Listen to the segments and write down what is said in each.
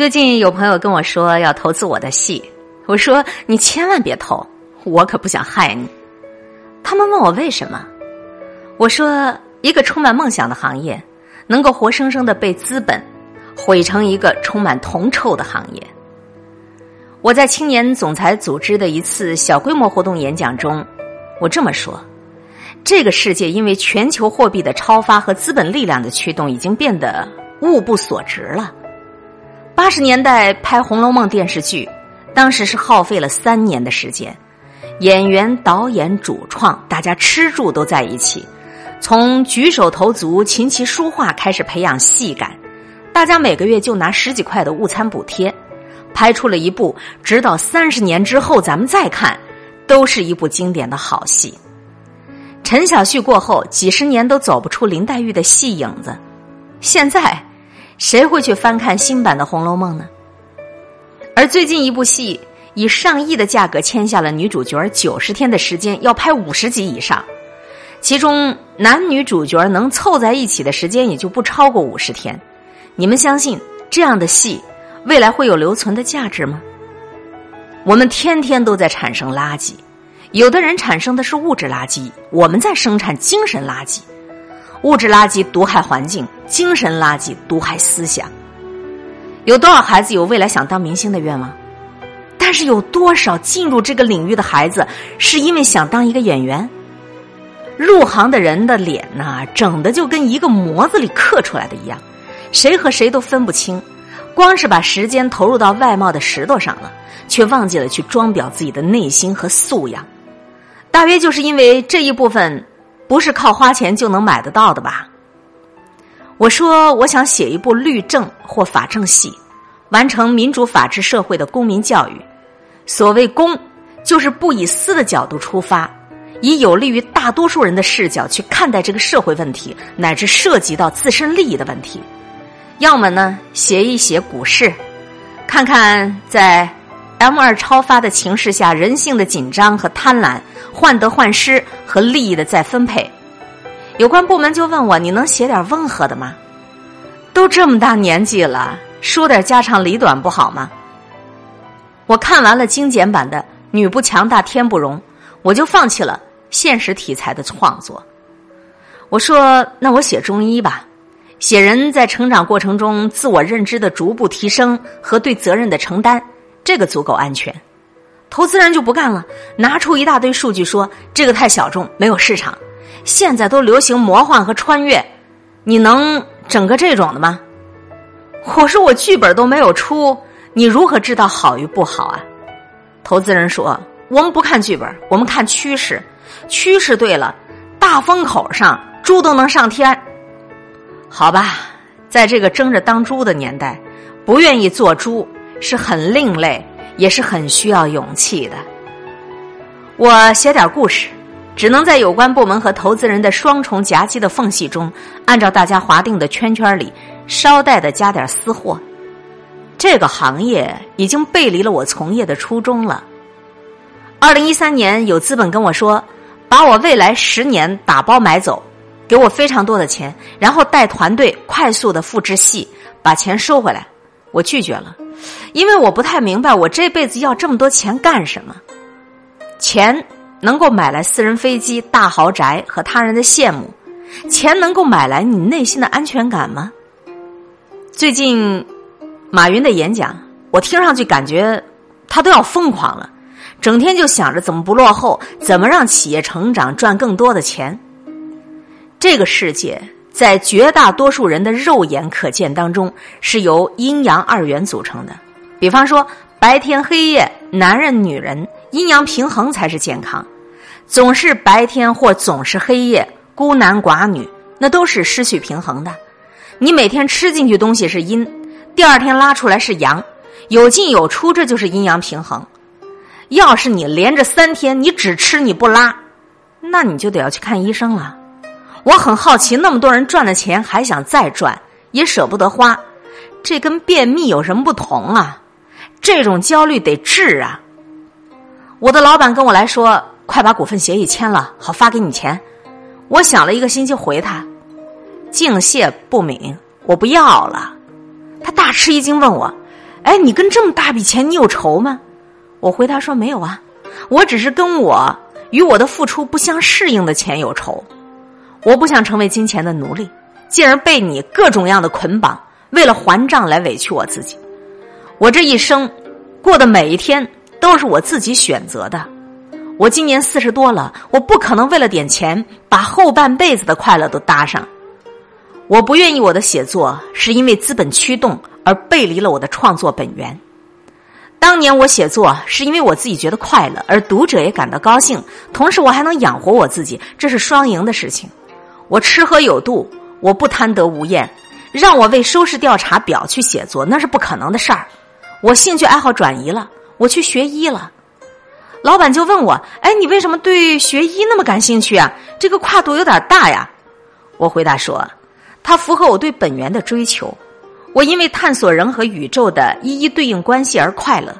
最近有朋友跟我说要投资我的戏，我说你千万别投，我可不想害你。他们问我为什么，我说一个充满梦想的行业，能够活生生的被资本毁成一个充满铜臭的行业。我在青年总裁组织的一次小规模活动演讲中，我这么说：这个世界因为全球货币的超发和资本力量的驱动，已经变得物不所值了。八十年代拍《红楼梦》电视剧，当时是耗费了三年的时间，演员、导演、主创，大家吃住都在一起，从举手投足、琴棋书画开始培养戏感，大家每个月就拿十几块的午餐补贴。拍出了一部，直到三十年之后咱们再看，都是一部经典的好戏。陈小旭过后，几十年都走不出林黛玉的戏影子。现在，谁会去翻看新版的《红楼梦》呢？而最近一部戏以上亿的价格签下了女主角九十天的时间，要拍五十集以上，其中男女主角能凑在一起的时间也就不超过五十天。你们相信这样的戏？未来会有留存的价值吗？我们天天都在产生垃圾，有的人产生的是物质垃圾，我们在生产精神垃圾。物质垃圾毒害环境，精神垃圾毒害思想。有多少孩子有未来想当明星的愿望？但是有多少进入这个领域的孩子是因为想当一个演员？入行的人的脸呐，整的就跟一个模子里刻出来的一样，谁和谁都分不清。光是把时间投入到外貌的石头上了，却忘记了去装裱自己的内心和素养。大约就是因为这一部分不是靠花钱就能买得到的吧。我说我想写一部律政或法政戏，完成民主法治社会的公民教育。所谓公，就是不以私的角度出发，以有利于大多数人的视角去看待这个社会问题，乃至涉及到自身利益的问题。要么呢，写一写股市，看看在 M 二超发的情势下，人性的紧张和贪婪，患得患失和利益的再分配。有关部门就问我：“你能写点温和的吗？”都这么大年纪了，说点家长里短不好吗？我看完了精简版的《女不强大天不容》，我就放弃了现实题材的创作。我说：“那我写中医吧。”写人在成长过程中自我认知的逐步提升和对责任的承担，这个足够安全。投资人就不干了，拿出一大堆数据说这个太小众，没有市场。现在都流行魔幻和穿越，你能整个这种的吗？我说我剧本都没有出，你如何知道好与不好啊？投资人说我们不看剧本，我们看趋势，趋势对了，大风口上猪都能上天。好吧，在这个争着当猪的年代，不愿意做猪是很另类，也是很需要勇气的。我写点故事，只能在有关部门和投资人的双重夹击的缝隙中，按照大家划定的圈圈里，捎带的加点私货。这个行业已经背离了我从业的初衷了。二零一三年，有资本跟我说，把我未来十年打包买走。给我非常多的钱，然后带团队快速的复制戏，把钱收回来。我拒绝了，因为我不太明白我这辈子要这么多钱干什么。钱能够买来私人飞机、大豪宅和他人的羡慕，钱能够买来你内心的安全感吗？最近马云的演讲，我听上去感觉他都要疯狂了，整天就想着怎么不落后，怎么让企业成长，赚更多的钱。这个世界在绝大多数人的肉眼可见当中是由阴阳二元组成的，比方说白天黑夜，男人女人阴阳平衡才是健康。总是白天或总是黑夜，孤男寡女那都是失去平衡的。你每天吃进去东西是阴，第二天拉出来是阳，有进有出，这就是阴阳平衡。要是你连着三天你只吃你不拉，那你就得要去看医生了。我很好奇，那么多人赚了钱还想再赚，也舍不得花，这跟便秘有什么不同啊？这种焦虑得治啊！我的老板跟我来说，快把股份协议签了，好发给你钱。我想了一个星期回他，敬谢不敏，我不要了。他大吃一惊，问我：“哎，你跟这么大笔钱，你有仇吗？”我回答说：“没有啊，我只是跟我与我的付出不相适应的钱有仇。我不想成为金钱的奴隶，进而被你各种样的捆绑，为了还账来委屈我自己。我这一生过的每一天都是我自己选择的。我今年四十多了，我不可能为了点钱把后半辈子的快乐都搭上。我不愿意我的写作是因为资本驱动。”而背离了我的创作本源。当年我写作是因为我自己觉得快乐，而读者也感到高兴，同时我还能养活我自己，这是双赢的事情。我吃喝有度，我不贪得无厌。让我为收视调查表去写作，那是不可能的事儿。我兴趣爱好转移了，我去学医了。老板就问我：“哎，你为什么对学医那么感兴趣啊？这个跨度有点大呀。”我回答说：“它符合我对本源的追求。”我因为探索人和宇宙的一一对应关系而快乐，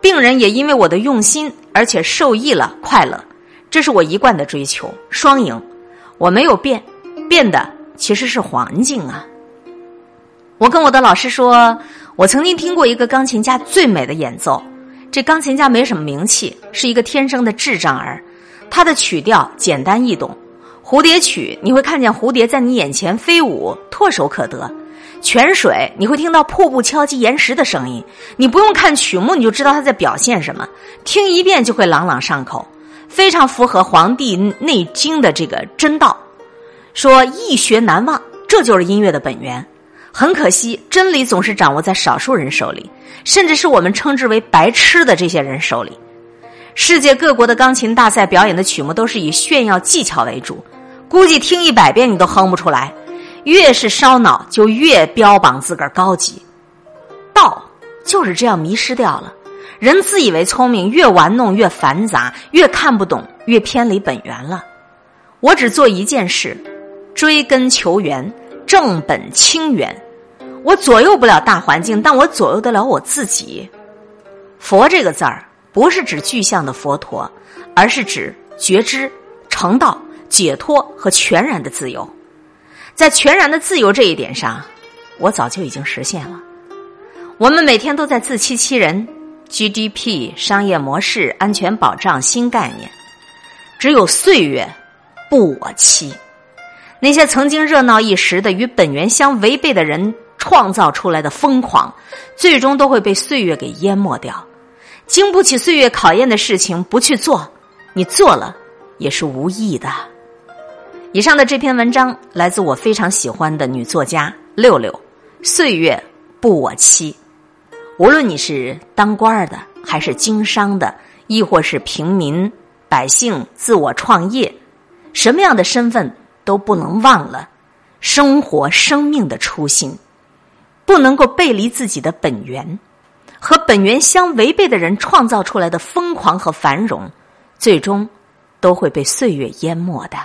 病人也因为我的用心而且受益了快乐，这是我一贯的追求，双赢。我没有变，变的其实是环境啊。我跟我的老师说，我曾经听过一个钢琴家最美的演奏，这钢琴家没什么名气，是一个天生的智障儿，他的曲调简单易懂，蝴蝶曲你会看见蝴蝶在你眼前飞舞，唾手可得。泉水，你会听到瀑布敲击岩石的声音。你不用看曲目，你就知道他在表现什么。听一遍就会朗朗上口，非常符合《黄帝内经》的这个真道。说易学难忘，这就是音乐的本源。很可惜，真理总是掌握在少数人手里，甚至是我们称之为“白痴”的这些人手里。世界各国的钢琴大赛表演的曲目都是以炫耀技巧为主，估计听一百遍你都哼不出来。越是烧脑，就越标榜自个儿高级。道就是这样迷失掉了。人自以为聪明，越玩弄越繁杂，越看不懂，越偏离本源了。我只做一件事：追根求源，正本清源。我左右不了大环境，但我左右得了我自己。佛这个字儿，不是指具象的佛陀，而是指觉知、成道、解脱和全然的自由。在全然的自由这一点上，我早就已经实现了。我们每天都在自欺欺人，GDP、商业模式、安全保障、新概念，只有岁月不我欺。那些曾经热闹一时的与本源相违背的人创造出来的疯狂，最终都会被岁月给淹没掉。经不起岁月考验的事情，不去做，你做了也是无益的。以上的这篇文章来自我非常喜欢的女作家六六，岁月不我欺。无论你是当官的，还是经商的，亦或是平民百姓自我创业，什么样的身份都不能忘了生活生命的初心，不能够背离自己的本源，和本源相违背的人创造出来的疯狂和繁荣，最终都会被岁月淹没的。